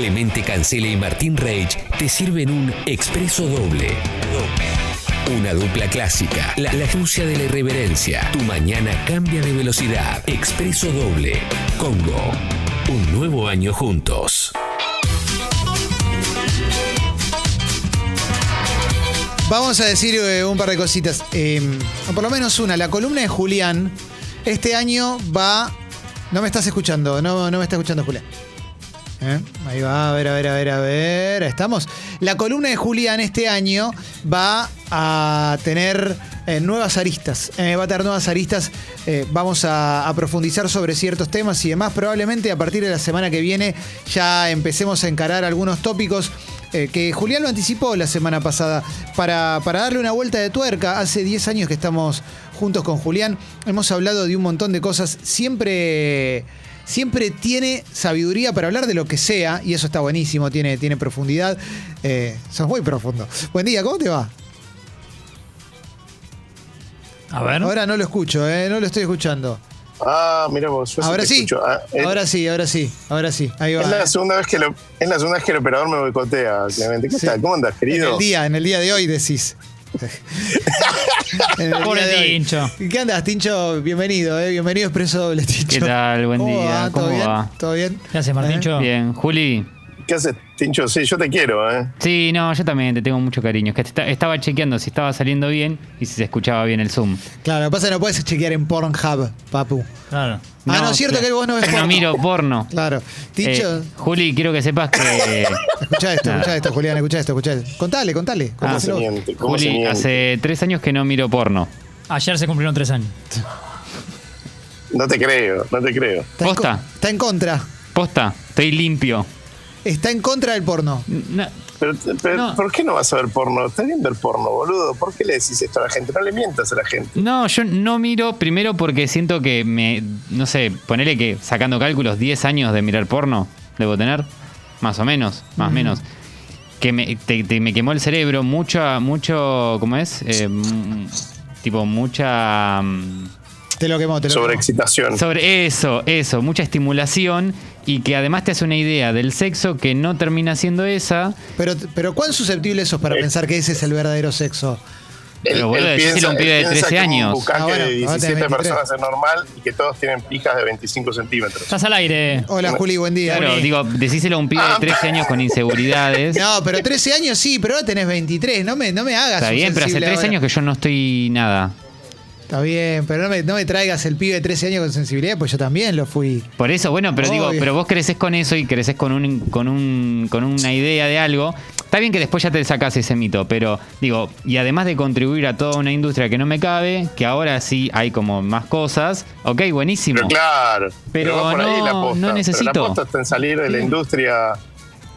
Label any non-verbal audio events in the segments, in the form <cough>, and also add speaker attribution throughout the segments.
Speaker 1: Clemente Cancela y Martín Reich te sirven un expreso doble. Una dupla clásica, la, la de la irreverencia. Tu mañana cambia de velocidad. Expreso doble. Congo. Un nuevo año juntos.
Speaker 2: Vamos a decir eh, un par de cositas. Eh, o por lo menos una. La columna de Julián este año va. No me estás escuchando, no, no me está escuchando Julián. ¿Eh? Ahí va, a ver, a ver, a ver, a ver. Estamos. La columna de Julián este año va a tener eh, nuevas aristas. Eh, va a tener nuevas aristas. Vamos a, profundizar sobre ciertos temas y demás. Probablemente a partir de la semana que viene ya empecemos a encarar algunos tópicos. que Julián lo anticipó la semana pasada para, para darle una vuelta de tuerca. Hace 10 años que estamos juntos con Julián. Hemos hablado de un montón de cosas. Siempre siempre tiene sabiduría para hablar de lo que sea, y eso está buenísimo, tiene, tiene profundidad. Eh, sos muy profundo. Buen día, ¿cómo te va?
Speaker 3: A ver.
Speaker 2: Ahora no lo escucho, eh, no lo estoy escuchando.
Speaker 4: Ah, mira vos. yo
Speaker 2: Ahora sí,
Speaker 4: escucho. Ah, es,
Speaker 2: ahora sí, ahora sí, ahora sí. Ahí va.
Speaker 4: es la segunda vez que lo, es la segunda vez que el operador me boicotea, Clemente. ¿Qué
Speaker 2: Sí.
Speaker 4: tal? ¿Cómo andas,
Speaker 2: En
Speaker 4: querido?
Speaker 2: el día, en el día de hoy decís. <laughs>
Speaker 3: Pobre. Tincho.
Speaker 2: ¿Qué andas, Tincho? Bienvenido, eh. Bienvenido a Expreso Doble, Tincho.
Speaker 5: ¿Qué tal? Buen
Speaker 2: ¿Cómo
Speaker 5: día.
Speaker 2: va? ¿Todo
Speaker 5: ¿Cómo
Speaker 2: bien?
Speaker 5: va?
Speaker 2: ¿Todo bien?
Speaker 3: ¿Qué haces, Martincho?
Speaker 5: Bien, Juli.
Speaker 4: ¿Qué haces, Tincho? Sí, yo te quiero, ¿eh?
Speaker 5: Sí, no, yo también te tengo mucho cariño. Es que esta- estaba chequeando si estaba saliendo bien y si se escuchaba bien el Zoom.
Speaker 2: Claro, lo que pasa es que no puedes chequear en Pornhub, papu.
Speaker 3: Claro.
Speaker 2: Ah, no, es cierto
Speaker 5: claro.
Speaker 2: que vos no ves <laughs> porno.
Speaker 5: No miro porno.
Speaker 2: Claro. Tincho,
Speaker 5: Eh, Juli, quiero que sepas que. <laughs>
Speaker 2: escucha esto, escucha esto, Julián, escucha esto, escucha esto. Contale, contale.
Speaker 4: ¿Cómo
Speaker 5: Ah,
Speaker 4: se miente? ¿Cómo se
Speaker 5: Juli,
Speaker 4: miente?
Speaker 5: hace tres años que no miro porno.
Speaker 3: Ayer se cumplieron tres años.
Speaker 4: No te creo, no te creo.
Speaker 5: ¿Posta?
Speaker 2: está en contra.
Speaker 5: Posta, estoy limpio.
Speaker 2: Está en contra del porno.
Speaker 5: No,
Speaker 4: Pero, pero
Speaker 5: No.
Speaker 4: ¿por qué no vas a ver porno? Estás viendo el porno, boludo. ¿Por qué le decís esto a la gente? No le mientas a la gente.
Speaker 5: no, yo no miro primero porque siento que me. No sé, ponele que sacando cálculos, 10 años de mirar porno debo tener. Más o menos, más o menos. Que me, te- te- me quemó el cerebro, mucho, mucho, ¿cómo es? Eh, tipo, mucha... mm,
Speaker 2: Te lo quemó, te lo quemó.
Speaker 4: Sobreexcitación.
Speaker 5: Sobre eso, eso, mucha estimulación y que además te hace una idea del sexo que no termina siendo esa.
Speaker 2: Pero, pero ¿cuán susceptible sos para
Speaker 4: Eh.
Speaker 2: pensar que ese es el verdadero sexo?
Speaker 5: Pero, boludo, decíselo a un pibe de
Speaker 4: piensa
Speaker 5: 13
Speaker 4: que
Speaker 5: años.
Speaker 4: Un
Speaker 2: Ah, bueno,
Speaker 4: de
Speaker 2: ahora tenés
Speaker 4: 17
Speaker 2: 23.
Speaker 4: personas es normal y que todos tienen pijas de 25 centímetros.
Speaker 3: Estás al aire.
Speaker 2: Hola, Juli, buen día.
Speaker 5: Claro, digo, decíselo a un pibe de 13 años con inseguridades.
Speaker 2: No, pero 13 años sí, pero ahora tenés 23. No me, no me hagas.
Speaker 5: Está bien, pero hace
Speaker 2: sensible
Speaker 5: 3
Speaker 2: ahora.
Speaker 5: años que yo no estoy nada.
Speaker 2: Está bien, pero no me, no me traigas el pibe de 13 años con sensibilidad, pues yo también lo fui.
Speaker 5: Por eso, bueno, pero digo, pero vos creces con eso y creces con un, con un, con una idea de algo. Está bien que después ya te sacás ese mito, pero digo, y además de contribuir a toda una industria que no me cabe, que ahora sí hay como más cosas, ok, buenísimo.
Speaker 4: Pero claro,
Speaker 5: Pero
Speaker 4: va por ahí
Speaker 5: no-
Speaker 4: la posta.
Speaker 5: no
Speaker 4: Pero
Speaker 5: necesito.
Speaker 4: la posta está en salir de la industria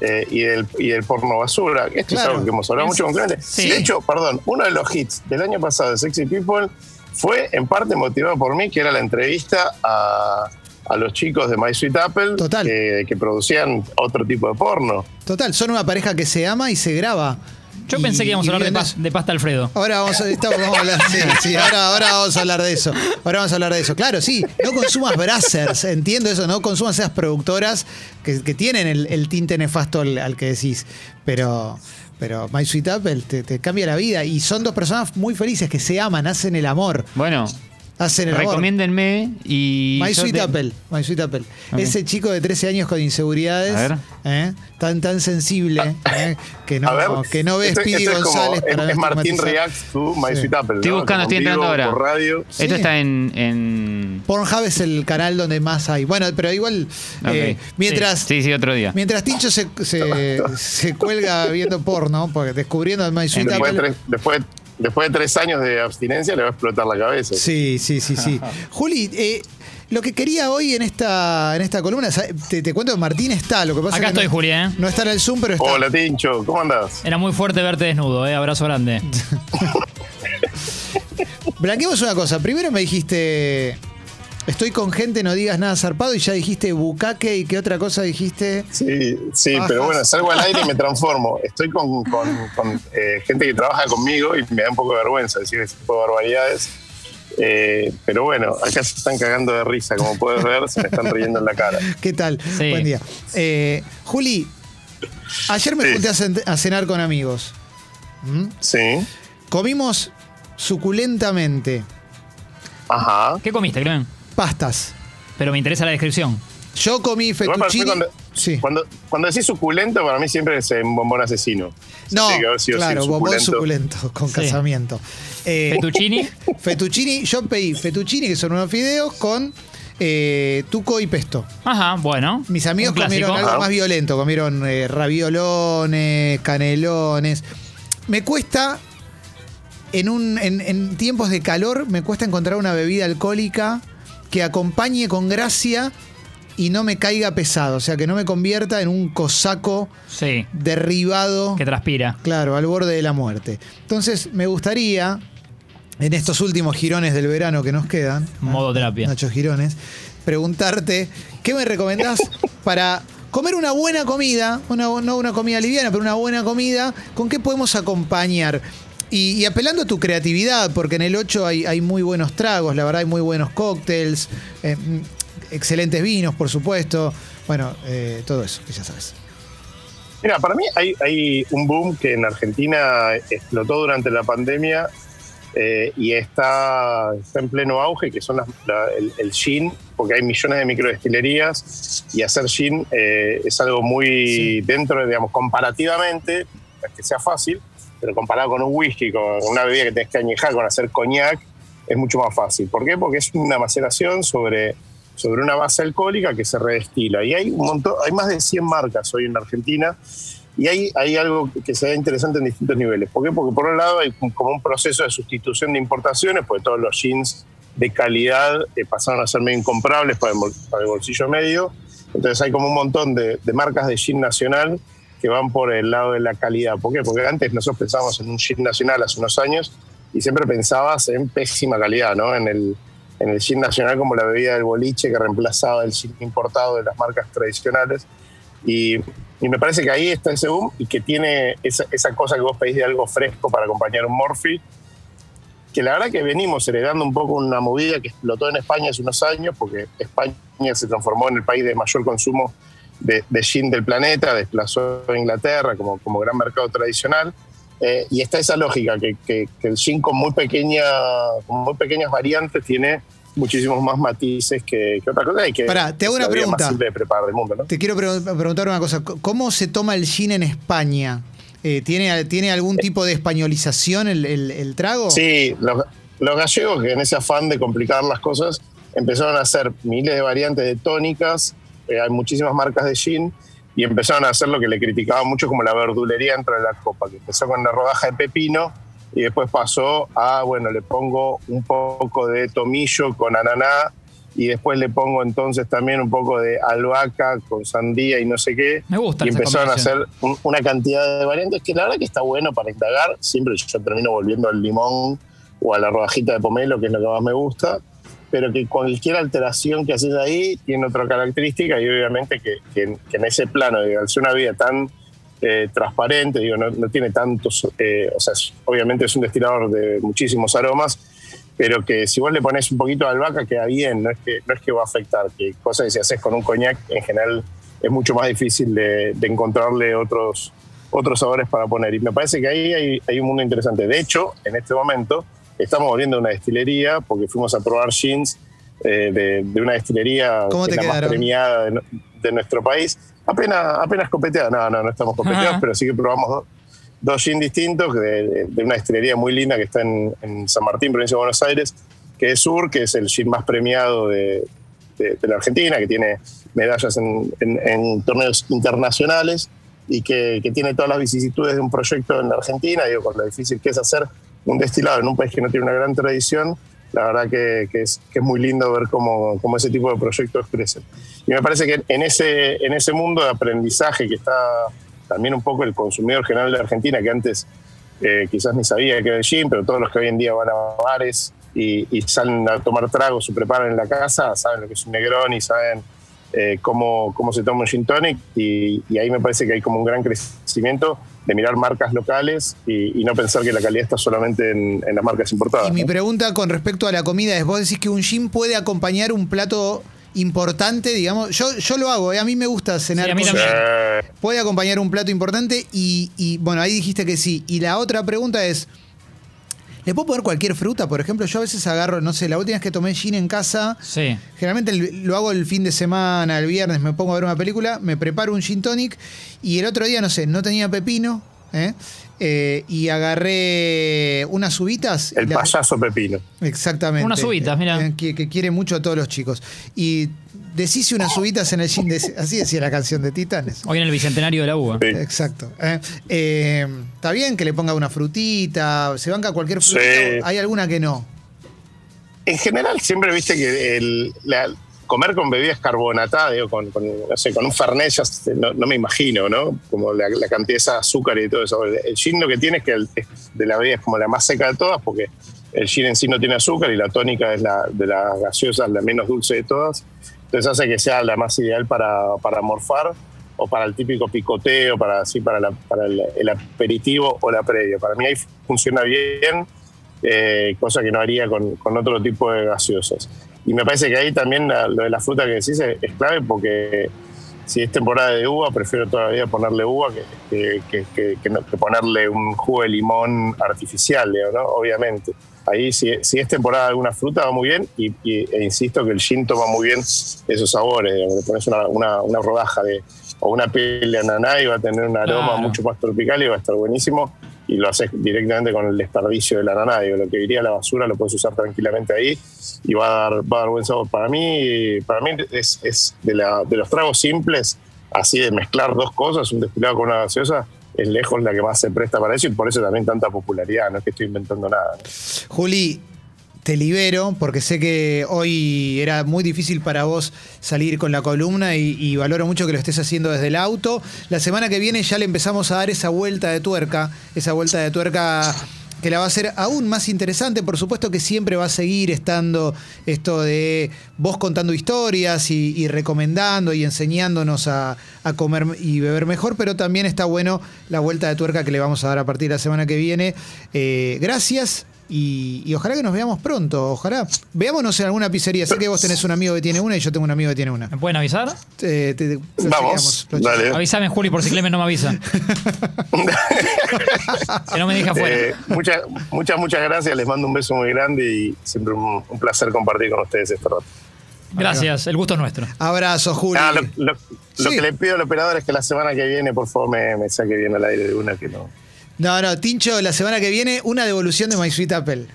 Speaker 4: eh, y, del, y del porno basura. Esto
Speaker 2: Claro.
Speaker 4: es algo que hemos hablado mucho con Clemente.
Speaker 3: Sí.
Speaker 4: De hecho, perdón, uno de los hits del año pasado de Sexy People fue en parte motivado por mí, que era la entrevista a, a los chicos de My Sweet Apple
Speaker 2: Total.
Speaker 4: Que, que producían otro tipo de porno.
Speaker 2: Total, son una pareja que se ama y se graba.
Speaker 3: Yo
Speaker 2: Y-
Speaker 3: pensé que íbamos a hablar de, pas- de pasta Alfredo.
Speaker 2: Ahora vamos a, estamos- vamos a hablar, sí, <laughs> sí, ahora, ahora vamos a hablar de eso. Ahora vamos a hablar de eso. Claro, sí, no consumas brasers, entiendo eso, no consumas esas productoras que, que tienen el, el tinte nefasto al, al que decís. Pero, pero My Sweet Apple te, te cambia la vida. Y son dos personas muy felices que se aman, hacen el amor.
Speaker 5: Bueno,
Speaker 2: Hacen el amor.
Speaker 5: recomiéndenme y.
Speaker 2: My Sweet
Speaker 5: te-
Speaker 2: Apple, My Sweet Apple.
Speaker 5: Ok.
Speaker 2: Ese chico de 13 años con inseguridades,
Speaker 5: A ver.
Speaker 2: ¿eh? tan tan sensible, ¿eh? que no
Speaker 4: ver,
Speaker 2: que no ves
Speaker 4: como-
Speaker 2: González
Speaker 4: es,
Speaker 2: para
Speaker 4: es Martín. Reacts to My
Speaker 2: Sí.
Speaker 4: Sweet Apple.
Speaker 5: Estoy
Speaker 4: ¿no?
Speaker 5: buscando, estoy
Speaker 4: en
Speaker 5: entrando ahora.
Speaker 4: Por radio.
Speaker 2: Sí.
Speaker 5: Esto está en, en-
Speaker 2: Pornhub es el canal donde más hay. Bueno, pero igual, eh, mientras,
Speaker 5: Sí, sí, otro día.
Speaker 2: mientras Tincho se, se, <laughs> se cuelga viendo porno, porque descubriendo My Sweet
Speaker 4: Después de,
Speaker 2: Apple.
Speaker 4: tres, después, después de tres años de abstinencia le va a explotar la cabeza.
Speaker 2: Sí, sí, sí, sí. <laughs> Juli, eh, lo que quería hoy en esta, en esta columna, te, te cuento que Martín está, lo que pasa
Speaker 3: Acá
Speaker 2: es que
Speaker 3: estoy,
Speaker 2: no,
Speaker 3: Juli, ¿eh?
Speaker 2: no está en el Zoom, pero está.
Speaker 4: Hola Tincho, ¿cómo andás?
Speaker 3: Era muy fuerte verte desnudo, ¿eh? Abrazo grande. <laughs>
Speaker 2: Blanqueemos una cosa. Primero me dijiste, estoy con gente, no digas nada zarpado, y ya dijiste bucaque, ¿y qué otra cosa dijiste?
Speaker 4: Sí, sí,
Speaker 2: Bajas.
Speaker 4: pero bueno, salgo al aire y me transformo. Estoy con, con- con, eh, gente que trabaja conmigo y me da un poco de vergüenza decir ese tipo de barbaridades. Eh, pero bueno, acá se están cagando de risa, como puedes ver, se me están riendo en la cara. <laughs>
Speaker 2: ¿Qué tal?
Speaker 3: Sí.
Speaker 2: Buen día. Eh, Juli, Ayer me
Speaker 4: Sí.
Speaker 2: junté a, cen- a cenar con amigos. ¿Mm?
Speaker 4: Sí.
Speaker 2: Comimos suculentamente
Speaker 4: Ajá.
Speaker 3: ¿Qué comiste, Clemen?
Speaker 2: Pastas.
Speaker 3: Pero me interesa la descripción.
Speaker 2: Yo comí fettuccine.
Speaker 4: cuando,
Speaker 2: Sí.
Speaker 4: cuando, cuando decís suculento, para mí siempre es un bombón asesino.
Speaker 2: No, claro, bombón suculento con
Speaker 3: Sí.
Speaker 2: casamiento. Eh,
Speaker 3: Fettuccini. <laughs>
Speaker 2: fettuccini, yo pedí fettuccini, que son unos fideos con eh, tuco y pesto.
Speaker 3: Ajá, bueno.
Speaker 2: Mis amigos
Speaker 3: clásico.
Speaker 2: comieron algo
Speaker 4: Ajá.
Speaker 2: más violento, comieron eh, raviolones, canelones. Me cuesta, en, un, en, en tiempos de calor, me cuesta encontrar una bebida alcohólica que acompañe con gracia y no me caiga pesado, o sea, que no me convierta en un cosaco
Speaker 3: Sí,
Speaker 2: derribado.
Speaker 3: que transpira.
Speaker 2: Claro, al borde de la muerte. Entonces, me gustaría, en estos últimos girones del verano que nos quedan, <laughs>
Speaker 3: Modo terapia.
Speaker 2: Nacho Girones, preguntarte, ¿qué me recomendás <laughs> para comer una buena comida? Una, no una comida liviana, pero una buena comida. ¿Con qué podemos acompañar? Y, y apelando a tu creatividad, porque en el 8 hay, hay muy buenos tragos, la verdad hay muy buenos cócteles, eh, mm, excelentes vinos, por supuesto. Bueno, eh, todo eso, que ya sabes.
Speaker 4: Mira, para mí hay, hay un boom que en Argentina explotó durante la pandemia eh, y está, está en pleno auge, que son las- la- el, el gin, porque hay millones de microdestilerías y hacer gin eh, es algo muy
Speaker 2: Sí.
Speaker 4: dentro, de, digamos, comparativamente, que sea fácil, pero comparado con un whisky, con una bebida que tenés que añejar, con hacer coñac, es mucho más fácil. ¿Por qué? Porque es una maceración sobre, sobre una base alcohólica que se redestila. Y hay un montón, hay más de 100 marcas hoy en Argentina y hay, hay algo que se ve interesante en distintos niveles. ¿Por qué? Porque por un lado hay como un proceso de sustitución de importaciones, porque todos los jeans de calidad eh, pasaron a ser medio incomprables para el, para el bolsillo medio. Entonces hay como un montón de, de marcas de jean nacional que van por el lado de la calidad. ¿Por qué? Porque antes nosotros pensábamos en un jean nacional hace unos años y siempre pensabas en pésima calidad, ¿no? En el, en el gin nacional como la bebida del boliche que reemplazaba el gin importado de las marcas tradicionales. Y, y me parece que ahí está ese boom y que tiene esa, esa cosa que vos pedís de algo fresco para acompañar un Morphy, que la verdad que venimos heredando un poco una movida que explotó en España hace unos años, porque España se transformó en el país de mayor consumo de, de gin del planeta, desplazó a Inglaterra como, como gran mercado tradicional. Eh, y está esa lógica, que, que- que el gin con muy, pequeña, con muy pequeñas variantes tiene muchísimos más matices que, que otra cosa. Y que
Speaker 2: Pará, te hago una pregunta.
Speaker 4: más simple de preparar del mundo, ¿no?
Speaker 2: Te quiero pre- preguntar una cosa. ¿Cómo se toma el gin en España? Eh, ¿tiene, ¿Tiene algún tipo de españolización el, el- el trago?
Speaker 4: Sí, los, los gallegos que en ese afán de complicar las cosas empezaron a hacer miles de variantes de tónicas, eh, hay muchísimas marcas de gin y empezaron a hacer lo que le criticaban mucho como la verdulería dentro de la copa, que empezó con la rodaja de pepino y después pasó a, bueno, le pongo un poco de tomillo con ananá y después le pongo entonces también un poco de albahaca con sandía y no sé qué.
Speaker 3: Me gusta
Speaker 4: Y empezaron a hacer un- una cantidad de variantes que la verdad que está bueno para indagar. Siempre yo termino volviendo al limón o a la rodajita de pomelo, que es lo que más me gusta. Pero que cualquier alteración que haces ahí tiene otra característica y obviamente que, en ese plano, de al ser una vida tan eh, transparente, digo, no, tiene tantos, eh, o sea, obviamente es un destilador de muchísimos aromas, pero que si vos le pones un poquito de albahaca queda bien, no es que, no es que va a afectar, que cosa que si haces con un coñac en general es mucho más difícil de, encontrarle otros, otros sabores para poner. Y me parece que ahí hay un mundo interesante. De hecho, en este momento estamos volviendo a una destilería porque fuimos a probar jeans eh, de, de una destilería
Speaker 2: ¿Cómo
Speaker 4: que
Speaker 2: te
Speaker 4: es la más premiada de, nuestro país. Apenas, apenas copeteada, no, no, no estamos copeteados,
Speaker 3: Ajá.
Speaker 4: pero sí que probamos dos, dos gin distintos de, una destilería muy linda que está en, en San Martín, provincia de Buenos Aires, que es Sur, que es el gin más premiado de, la Argentina, que tiene medallas en, en- en torneos internacionales y que, que tiene todas las vicisitudes de un proyecto en la Argentina, digo, con lo difícil que es hacer un destilado en un país que no tiene una gran tradición, la verdad que, es, muy lindo ver cómo, ese tipo de proyectos crecen. Y me parece que en ese, mundo de aprendizaje que está también un poco el consumidor general de Argentina, que antes eh, quizás ni sabía que era el gin, pero todos los que hoy en día van a bares y, y salen a tomar tragos o preparan en la casa, saben lo que es un Negroni, saben eh, cómo, cómo se toma un gin tonic y, y ahí me parece que hay como un gran crecimiento de mirar marcas locales y, y no pensar que la calidad está solamente en, en las marcas importadas.
Speaker 2: Y mi pregunta con respecto a la comida es, vos decís que un gin puede acompañar un plato importante, digamos. Yo, yo lo hago, ¿eh? a mí me gusta cenar
Speaker 3: Sí, a mí
Speaker 2: con-
Speaker 3: también.
Speaker 2: Puede acompañar un plato importante y, y, bueno, ahí dijiste que sí. Y la otra pregunta es, ¿le puedo poner cualquier fruta? Por ejemplo, yo a veces agarro, no sé, la última vez que tomé gin en casa,
Speaker 3: Sí.
Speaker 2: generalmente lo hago el fin de semana, el viernes, me pongo a ver una película, me preparo un gin tonic y el otro día, no sé, no tenía pepino, ¿eh? Eh, y agarré unas uvitas. y
Speaker 4: el
Speaker 2: la-
Speaker 4: payaso pepino.
Speaker 2: Exactamente.
Speaker 3: Unas uvitas, mira.
Speaker 2: Eh, Que, que quiere mucho a todos los chicos. Y deshice unas uvitas en el gin, de- así decía la canción de Titanes.
Speaker 3: Hoy en el bicentenario de la uva.
Speaker 4: Sí.
Speaker 2: Exacto. Eh, eh, Está bien que le ponga una frutita, se banca cualquier frutita,
Speaker 4: Sí.
Speaker 2: hay alguna que no.
Speaker 4: En general, siempre viste que el, la- comer con bebidas carbonatadas, con, con, no sé, con un fernet, ya no, no me imagino, ¿no? Como la, la cantidad de esa azúcar y todo eso. El, el gin lo que tiene es que el- de la bebida es como la más seca de todas, porque el gin en sí no tiene azúcar y la tónica es la de las gaseosas la menos dulce de todas. Entonces hace que sea la más ideal para, para morfar o para el típico picoteo, para, así, para, la- para el, el aperitivo o la previa. Para mí ahí funciona bien, eh, cosa que no haría con, con otro tipo de gaseosas. Y me parece que ahí también la- lo de la fruta que decís es, es clave porque si es temporada de uva, prefiero todavía ponerle uva que, que, que- no- ponerle un jugo de limón artificial, ¿no? Obviamente. Ahí, si, si es temporada de alguna fruta, va muy bien. Y, y- e insisto que el gin toma muy bien esos sabores. Le pones una, una- una rodaja de, o una piel de ananá y va a tener un aroma
Speaker 3: Claro.
Speaker 4: mucho más tropical y va a estar buenísimo. Y lo haces directamente con el desperdicio del ananá. Digo, lo que iría a la basura lo puedes usar tranquilamente ahí y va a dar, va a dar buen sabor. Para mí, para mí es, es de, la- de los tragos simples, así de mezclar dos cosas, un destilado con una gaseosa, es lejos la que más se presta para eso y por eso también tanta popularidad. No es que estoy inventando nada.
Speaker 2: Juli, te libero porque sé que hoy era muy difícil para vos salir con la columna y, valoro mucho que lo estés haciendo desde el auto. La semana que viene ya le empezamos a dar esa vuelta de tuerca, esa vuelta de tuerca que la va a hacer aún más interesante. Por supuesto que siempre va a seguir estando esto de vos contando historias y, recomendando y enseñándonos a, a comer y beber mejor, pero también está bueno la vuelta de tuerca que le vamos a dar a partir de la semana que viene. Eh, gracias. Y, y ojalá que nos veamos pronto. Ojalá. Veámonos en alguna pizzería. Sé que vos tenés un amigo que tiene una y yo tengo un amigo que tiene una.
Speaker 3: ¿Me pueden avisar?
Speaker 2: Eh, te- te- lo
Speaker 4: Vamos, dale.
Speaker 3: Avísame, Juli, por si Clemen no me avisa. <laughs> que no me deje afuera.
Speaker 4: Eh, muchas, muchas, muchas gracias. Les mando un beso muy grande y siempre un, un placer compartir con ustedes este rato.
Speaker 3: Gracias, el gusto es nuestro.
Speaker 2: Abrazo, Juli.
Speaker 4: Ah, lo, lo- lo
Speaker 2: Sí.
Speaker 4: que le pido al operador es que la semana que viene, por favor, me, me saque bien al aire de una que no.
Speaker 2: No, no, Tincho, la semana que viene, una devolución de My Sweet Apple.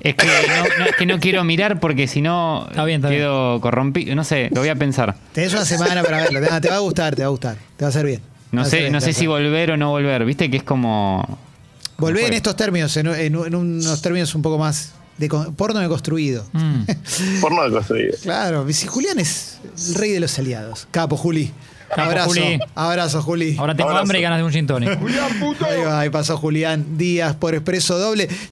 Speaker 5: Es que no, no, es que no quiero mirar porque si no
Speaker 3: Está bien, está
Speaker 5: quedo corrompido. No sé, lo voy a pensar.
Speaker 2: Tenés una semana para verlo. Te va- Te va a gustar, te va a gustar. Te va a hacer bien.
Speaker 5: No
Speaker 2: Te va a hacer
Speaker 5: sé,
Speaker 2: bien,
Speaker 5: no sé si volver o no volver. Viste que es como.
Speaker 2: Volvé en estos términos, en, en- en unos términos un poco más de porno deconstruido.
Speaker 3: Mm. <laughs>
Speaker 4: Por no construir.
Speaker 2: Claro, si Julián es el rey de los aliados. Capo, Juli.
Speaker 3: Capo,
Speaker 2: abrazo,
Speaker 3: Juli.
Speaker 2: abrazo, Juli.
Speaker 3: Ahora tengo
Speaker 4: Abrazo.
Speaker 3: hambre y ganas de un gin tonic. <laughs>
Speaker 2: Ahí va, ahí pasó Julián Díaz por Expreso Doble.